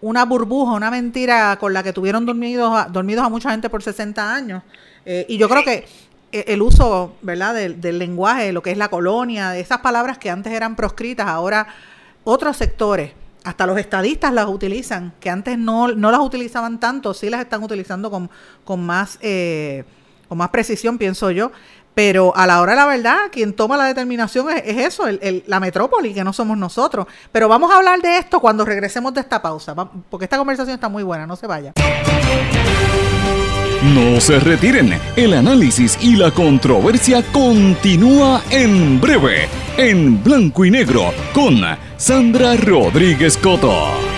una burbuja, una mentira con la que tuvieron dormidos a, dormidos a mucha gente por 60 años. Eh, y yo creo que e, el uso, ¿verdad?, del, del, lenguaje, lo que es la colonia, de esas palabras que antes eran proscritas, ahora otros sectores, hasta los estadistas las utilizan, que antes no, no las utilizaban tanto, sí las están utilizando con, con más... Eh, con más precisión, pienso yo, pero a la hora de la verdad, quien toma la determinación es, eso, la metrópoli, que no somos nosotros. Pero vamos a hablar de esto cuando regresemos de esta pausa, porque esta conversación está muy buena, no se vaya. No se retiren, el análisis y la controversia continúa en breve, en blanco y negro, con Sandra Rodríguez Coto.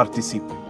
Participe.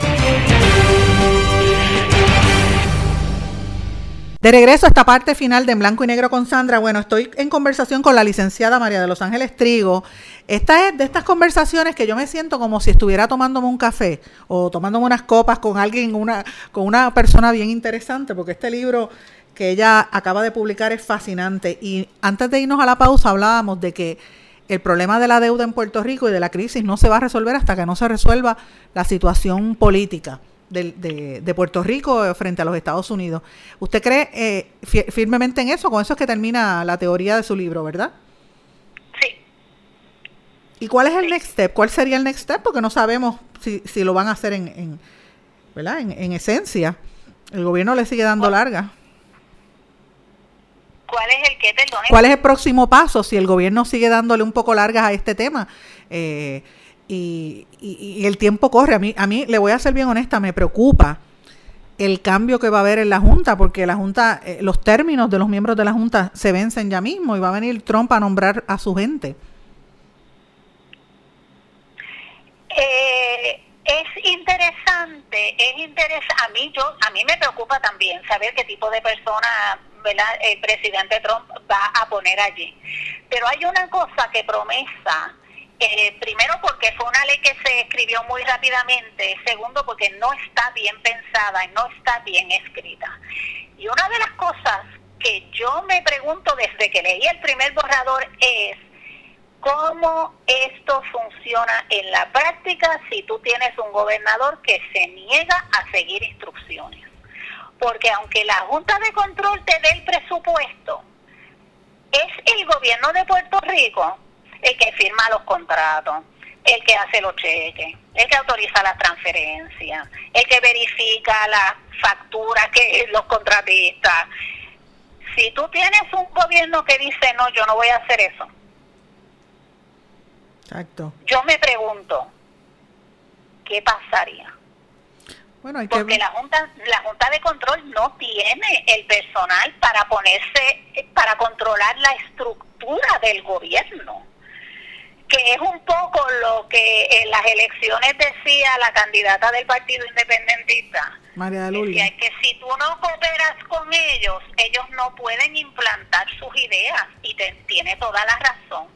De regreso a esta parte final de En Blanco y Negro con Sandra. Bueno, estoy en conversación con la licenciada María de los Ángeles Trigo. Esta es de estas conversaciones que yo me siento como si estuviera tomándome un café o tomándome unas copas con alguien, una, con una persona bien interesante, porque este libro que ella acaba de publicar es fascinante. Y antes de irnos a la pausa hablábamos de que el problema de la deuda en Puerto Rico y de la crisis no se va a resolver hasta que no se resuelva la situación política de, de, de Puerto Rico frente a los Estados Unidos. ¿Usted cree eh, fi- firmemente en eso? Con eso es que termina la teoría de su libro, ¿verdad? Sí. ¿Y cuál es el next step? ¿Cuál sería el next step? Porque no sabemos si, si lo van a hacer en, en, ¿verdad? En, en esencia. El gobierno le sigue dando larga. ¿Cuál es el que, perdón? ¿Cuál es el próximo paso si el gobierno sigue dándole un poco largas a este tema? Eh, y, y- y el tiempo corre. A mí, a mí, le voy a ser bien honesta, me preocupa el cambio que va a haber en la Junta, porque la Junta, eh, los términos de los miembros de la Junta se vencen ya mismo y va a venir Trump a nombrar a su gente. Eh, es interesante, es interesante. A mí yo, a mí me preocupa también saber qué tipo de persona, ¿verdad? El presidente Trump va a poner allí. Pero hay una cosa que promesa. Eh, primero porque fue una ley que se escribió muy rápidamente, segundo porque no está bien pensada y no está bien escrita. Y una de las cosas que yo me pregunto desde que leí el primer borrador es cómo esto funciona en la práctica si tú tienes un gobernador que se niega a seguir instrucciones. Porque aunque la Junta de Control te dé el presupuesto, es el gobierno de Puerto Rico el que firma los contratos, el que hace los cheques, el que autoriza las transferencias, el que verifica las facturas que los contratistas. Si tú tienes un gobierno que dice, no, yo no voy a hacer eso, Exacto. yo me pregunto, ¿qué pasaría? Bueno, hay porque que... la junta la junta de control no tiene el personal para ponerse para controlar la estructura del gobierno que es un poco lo que en las elecciones decía la candidata del Partido Independentista. María. Decía que si tú no cooperas con ellos, ellos no pueden implantar sus ideas y te, tiene toda la razón.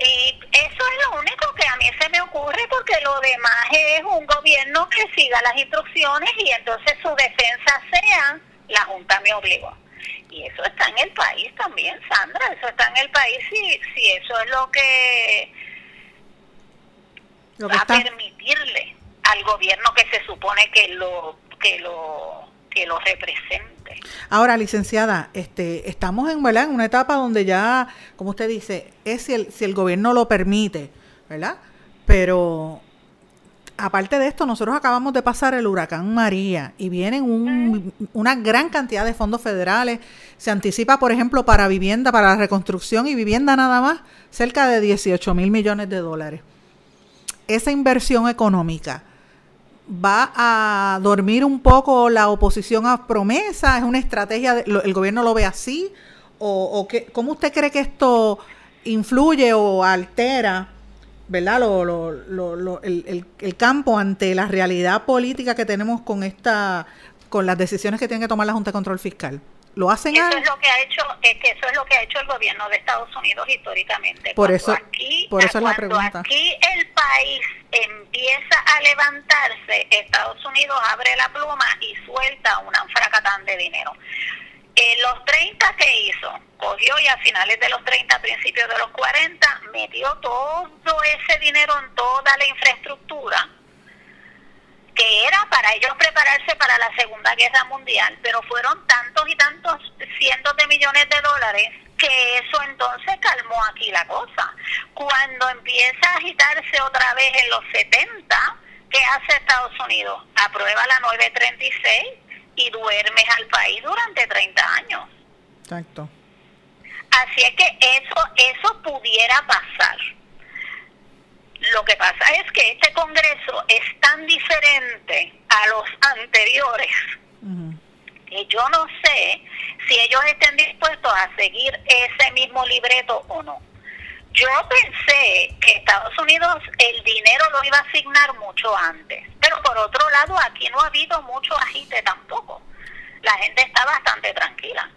Y eso es lo único que a mí se me ocurre porque lo demás es un gobierno que siga las instrucciones y entonces su defensa sea la Junta me obligó. Y eso está en el país también, Sandra, eso está en el país y si eso es lo que, Lo que va está- a permitirle al gobierno que se supone que lo que lo que lo represente. Ahora, licenciada, este, estamos en, ¿verdad? en una etapa donde ya, como usted dice, es si el, si el gobierno lo permite, ¿verdad? Pero aparte de esto, nosotros acabamos de pasar el huracán María y vienen un- una gran cantidad de fondos federales. Se anticipa, por ejemplo, para vivienda, para la reconstrucción y vivienda nada más, cerca de 18 mil millones de dólares. Esa inversión económica va a dormir un poco la oposición a promesa, es una estrategia, de- el gobierno lo ve así, o, o qué- cómo usted cree que esto influye o altera, verdad, lo, lo- lo- lo- el, el- el campo ante la realidad política que tenemos con esta, con las decisiones que tiene que tomar la Junta de Control Fiscal. ¿Lo hacen Eso a- es lo que ha hecho, es que eso es lo que ha hecho el gobierno de Estados Unidos históricamente. Por Cuando eso- aquí, por eso es la pregunta. aquí el país empieza a levantarse, Estados Unidos abre la pluma y suelta una fracatán de dinero. En los 30 que hizo, cogió y a finales de los 30, principios de los 40, metió todo ese dinero en toda la infraestructura que era para ellos prepararse para la Segunda Guerra Mundial, pero fueron tantos y tantos cientos de millones de dólares que eso entonces calmó aquí la cosa. Cuando empieza a agitarse otra vez en los 70, ¿qué hace Estados Unidos? Aprueba la 936 y duermes al país durante 30 años. Exacto. Así es que eso, eso pudiera pasar. Lo que pasa es que este Congreso es tan diferente a los anteriores que yo no sé si ellos estén dispuestos a seguir ese mismo libreto o no. Yo pensé que Estados Unidos el dinero lo iba a asignar mucho antes, pero por otro lado aquí no ha habido mucho agite tampoco. La gente está bastante tranquila.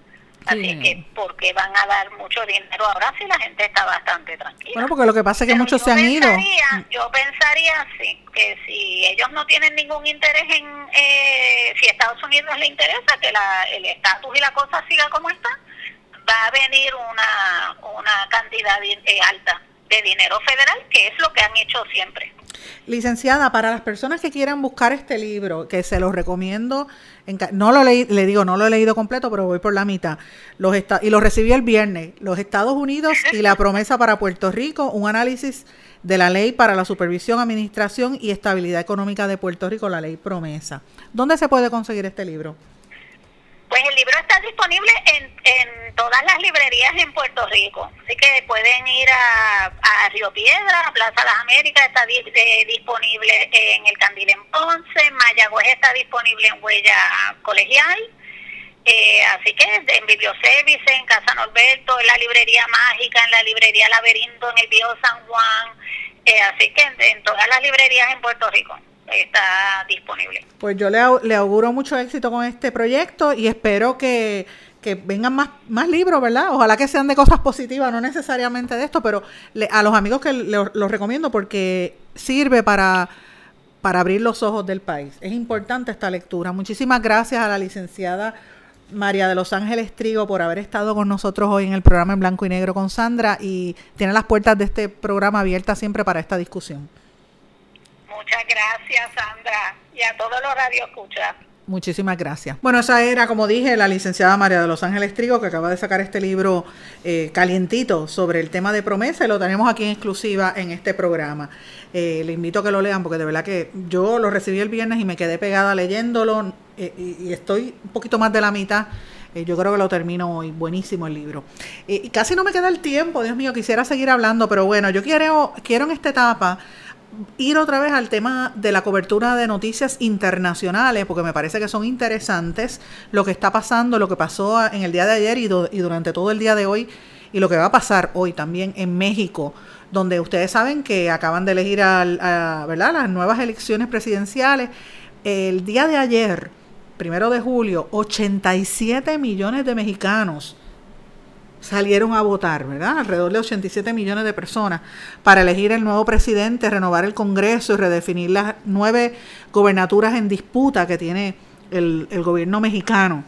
Así que, ¿por qué van a dar mucho dinero ahora si la gente está bastante tranquila? Bueno, porque lo que pasa es que muchos se han ido. pensaría- Yo pensaría sí, que si ellos no tienen ningún interés en, eh, si a Estados Unidos le interesa que la, el estatus y la cosa siga como está, va a venir una, una cantidad eh, alta de dinero federal, que es lo que han hecho siempre. Licenciada, para las personas que quieran buscar este libro, que se los recomiendo, en no lo leí, le digo, no lo he leído completo, pero voy por la mitad. Los y lo recibí el viernes. Los Estados Unidos y la promesa para Puerto Rico, un análisis de la ley para la supervisión, administración y estabilidad económica de Puerto Rico, la ley promesa. ¿Dónde se puede conseguir este libro? Pues el libro está disponible en, en todas las librerías en Puerto Rico, así que pueden ir a, a Río Piedra, a Plaza Las Américas, está eh, disponible en el Candil en Ponce, Mayagüez está disponible en Huella Colegial, eh, así que en Biblioservice, en Casa Norberto, en la librería Mágica, en la librería Laberinto, en el Viejo San Juan, eh, así que en, en todas las librerías en Puerto Rico está disponible. Pues yo le, le auguro mucho éxito con este proyecto y espero que, que vengan más, más libros, ¿verdad? Ojalá que sean de cosas positivas, no necesariamente de esto, pero le- a los amigos que lo- los recomiendo porque sirve para, para abrir los ojos del país. Es importante esta lectura. Muchísimas gracias a la licenciada María de Los Ángeles Trigo por haber estado con nosotros hoy en el programa en blanco y negro con Sandra y tiene las puertas de este programa abiertas siempre para esta discusión. Muchas gracias, Sandra, y a todos los radioescuchas. Muchísimas gracias. Bueno, esa era, como dije, la licenciada María de Los Ángeles Trigo, que acaba de sacar este libro eh, calientito sobre el tema de promesa y lo tenemos aquí en exclusiva en este programa. Eh, le invito a que lo lean porque de verdad que yo lo recibí el viernes y me quedé pegada leyéndolo eh, y, estoy un poquito más de la mitad. Eh, yo creo que lo termino hoy. Buenísimo el libro. Eh, y casi no me queda el tiempo, Dios mío, quisiera seguir hablando, pero bueno, yo quiero, quiero en esta etapa ir otra vez al tema de la cobertura de noticias internacionales, porque me parece que son interesantes lo que está pasando, lo que pasó en el día de ayer y, durante todo el día de hoy, y lo que va a pasar hoy también en México, donde ustedes saben que acaban de elegir a, ¿verdad? las nuevas elecciones presidenciales. El día de ayer, primero de julio, 87 millones de mexicanos salieron a votar, ¿verdad? Alrededor de 87 millones de personas para elegir el nuevo presidente, renovar el Congreso y redefinir las nueve gobernaturas en disputa que tiene el, gobierno mexicano.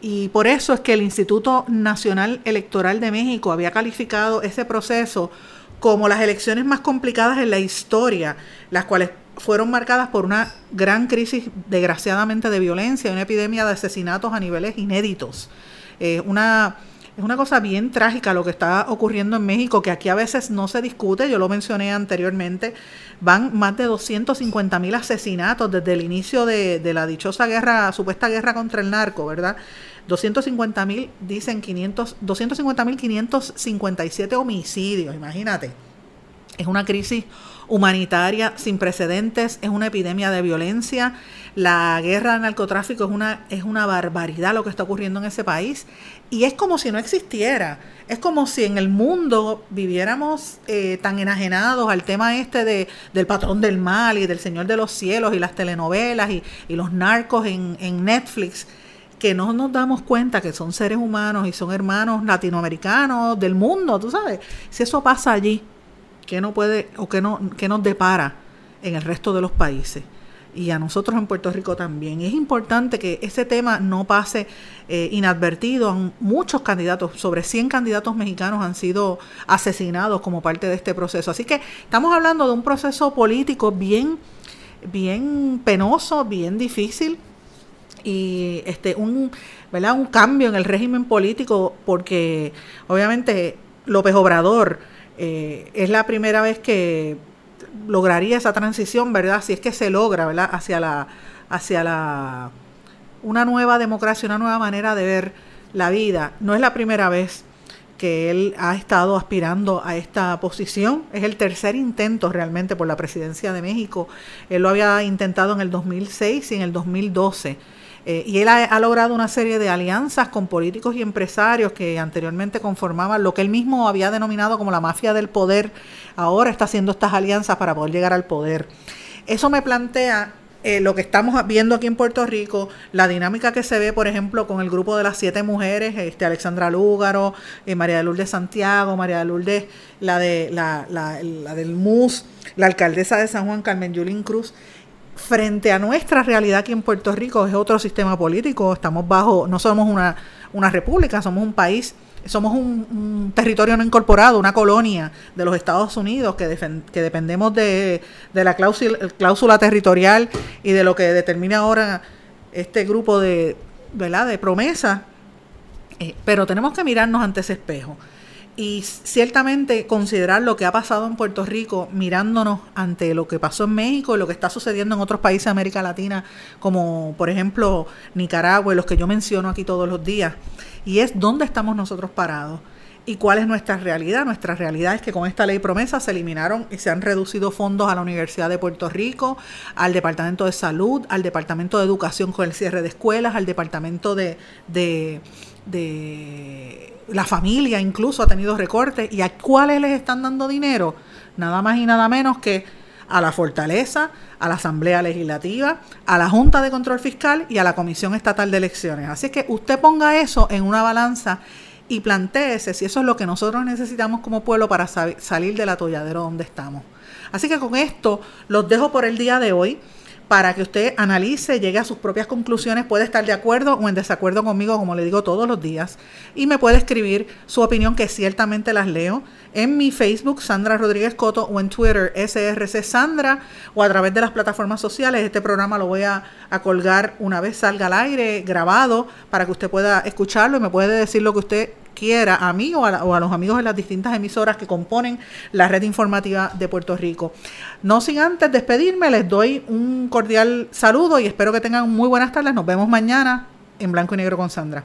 Y por eso es que el Instituto Nacional Electoral de México había calificado ese proceso como las elecciones más complicadas en la historia, las cuales fueron marcadas por una gran crisis, desgraciadamente, de violencia una epidemia de asesinatos a niveles inéditos. Eh, una es una cosa bien trágica lo que está ocurriendo en México, que aquí a veces no se discute, yo lo mencioné anteriormente, van más de 250 mil asesinatos desde el inicio de, la dichosa guerra, supuesta guerra contra el narco, ¿verdad? 250 mil, dicen 500, 250 mil 557 homicidios, imagínate. Es una crisis humanitaria sin precedentes, es una epidemia de violencia. La guerra al narcotráfico es una, es una barbaridad lo que está ocurriendo en ese país. Y es como si no existiera. Es como si en el mundo viviéramos eh, tan enajenados al tema este de, del patrón del mal y del Señor de los cielos y las telenovelas y, los narcos en, en Netflix que no nos damos cuenta que son seres humanos y son hermanos latinoamericanos del mundo, tú sabes. Si eso pasa allí, ¿qué no puede o qué no qué nos depara en el resto de los países? Y a nosotros en Puerto Rico también. es importante que ese tema no pase eh, inadvertido. Muchos candidatos, sobre 100 candidatos mexicanos han sido asesinados como parte de este proceso. Así que estamos hablando de un proceso político bien, bien penoso, bien difícil y este un, ¿verdad? un cambio en el régimen político porque obviamente López Obrador eh, es la primera vez que lograría esa transición, ¿verdad? Si es que se logra, ¿verdad? Hacia la, hacia la, una nueva democracia, una nueva manera de ver la vida. No es la primera vez que él ha estado aspirando a esta posición. Es el tercer intento realmente por la presidencia de México. Él lo había intentado en el 2006 y en el 2012 eh, y él ha, logrado una serie de alianzas con políticos y empresarios que anteriormente conformaban lo que él mismo había denominado como la mafia del poder. Ahora está haciendo estas alianzas para poder llegar al poder. Eso me plantea eh, lo que estamos viendo aquí en Puerto Rico, la dinámica que se ve, por ejemplo, con el grupo de las siete mujeres, este Alexandra Lúgaro, eh, María de Lourdes Santiago, María de Lourdes, la, de, la, la, del MUS, la alcaldesa de San Juan, Carmen Yulín Cruz, frente a nuestra realidad aquí en Puerto Rico es otro sistema político, estamos bajo, no somos una, una república, somos un país, somos un, territorio no incorporado, una colonia de los Estados Unidos que, que dependemos de, de la cláusula, cláusula, territorial y de lo que determina ahora este grupo de, ¿verdad? de promesas, eh, pero tenemos que mirarnos ante ese espejo y ciertamente considerar lo que ha pasado en Puerto Rico mirándonos ante lo que pasó en México y lo que está sucediendo en otros países de América Latina, como por ejemplo Nicaragua los que yo menciono aquí todos los días, y es dónde estamos nosotros parados y cuál es nuestra realidad. Nuestra realidad es que con esta ley promesa se eliminaron y se han reducido fondos a la Universidad de Puerto Rico, al Departamento de Salud, al Departamento de Educación con el cierre de escuelas, al Departamento de, de, de la familia incluso ha tenido recortes. ¿Y a cuáles les están dando dinero? Nada más y nada menos que a la Fortaleza, a la Asamblea Legislativa, a la Junta de Control Fiscal y a la Comisión Estatal de Elecciones. Así que usted ponga eso en una balanza y planteese si eso es lo que nosotros necesitamos como pueblo para salir del atolladero donde estamos. Así que con esto los dejo por el día de hoy para que usted analice, llegue a sus propias conclusiones, puede estar de acuerdo o en desacuerdo conmigo, como le digo todos los días, y me puede escribir su opinión, que ciertamente las leo, en mi Facebook, Sandra Rodríguez Coto, o en Twitter, SRC Sandra, o a través de las plataformas sociales. Este programa lo voy a, a colgar una vez salga al aire, grabado, para que usted pueda escucharlo y me puede decir lo que usted quiera, a mí o a, los amigos de las distintas emisoras que componen la red informativa de Puerto Rico. No sin antes despedirme, les doy un cordial saludo y espero que tengan muy buenas tardes. Nos vemos mañana en Blanco y Negro con Sandra.